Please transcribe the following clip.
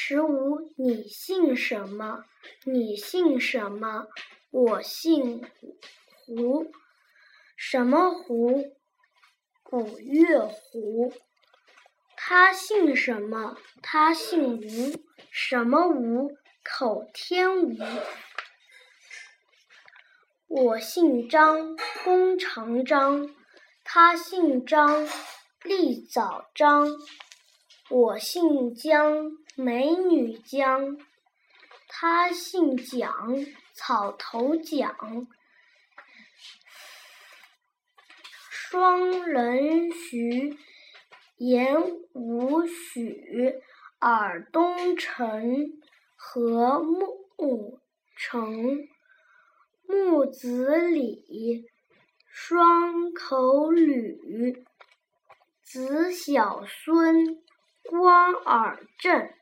十五，你姓什么？你姓什么？我姓胡。什么胡？古月胡。他姓什么？他姓吴。什么吴？口天吴。我姓张，弓长张。他姓张，立早张。我姓姜，美女姜。他姓蒋，草头蒋。双人徐，言午许，耳东陈，和睦成。木子李，双口吕，子小孙。光耳镇。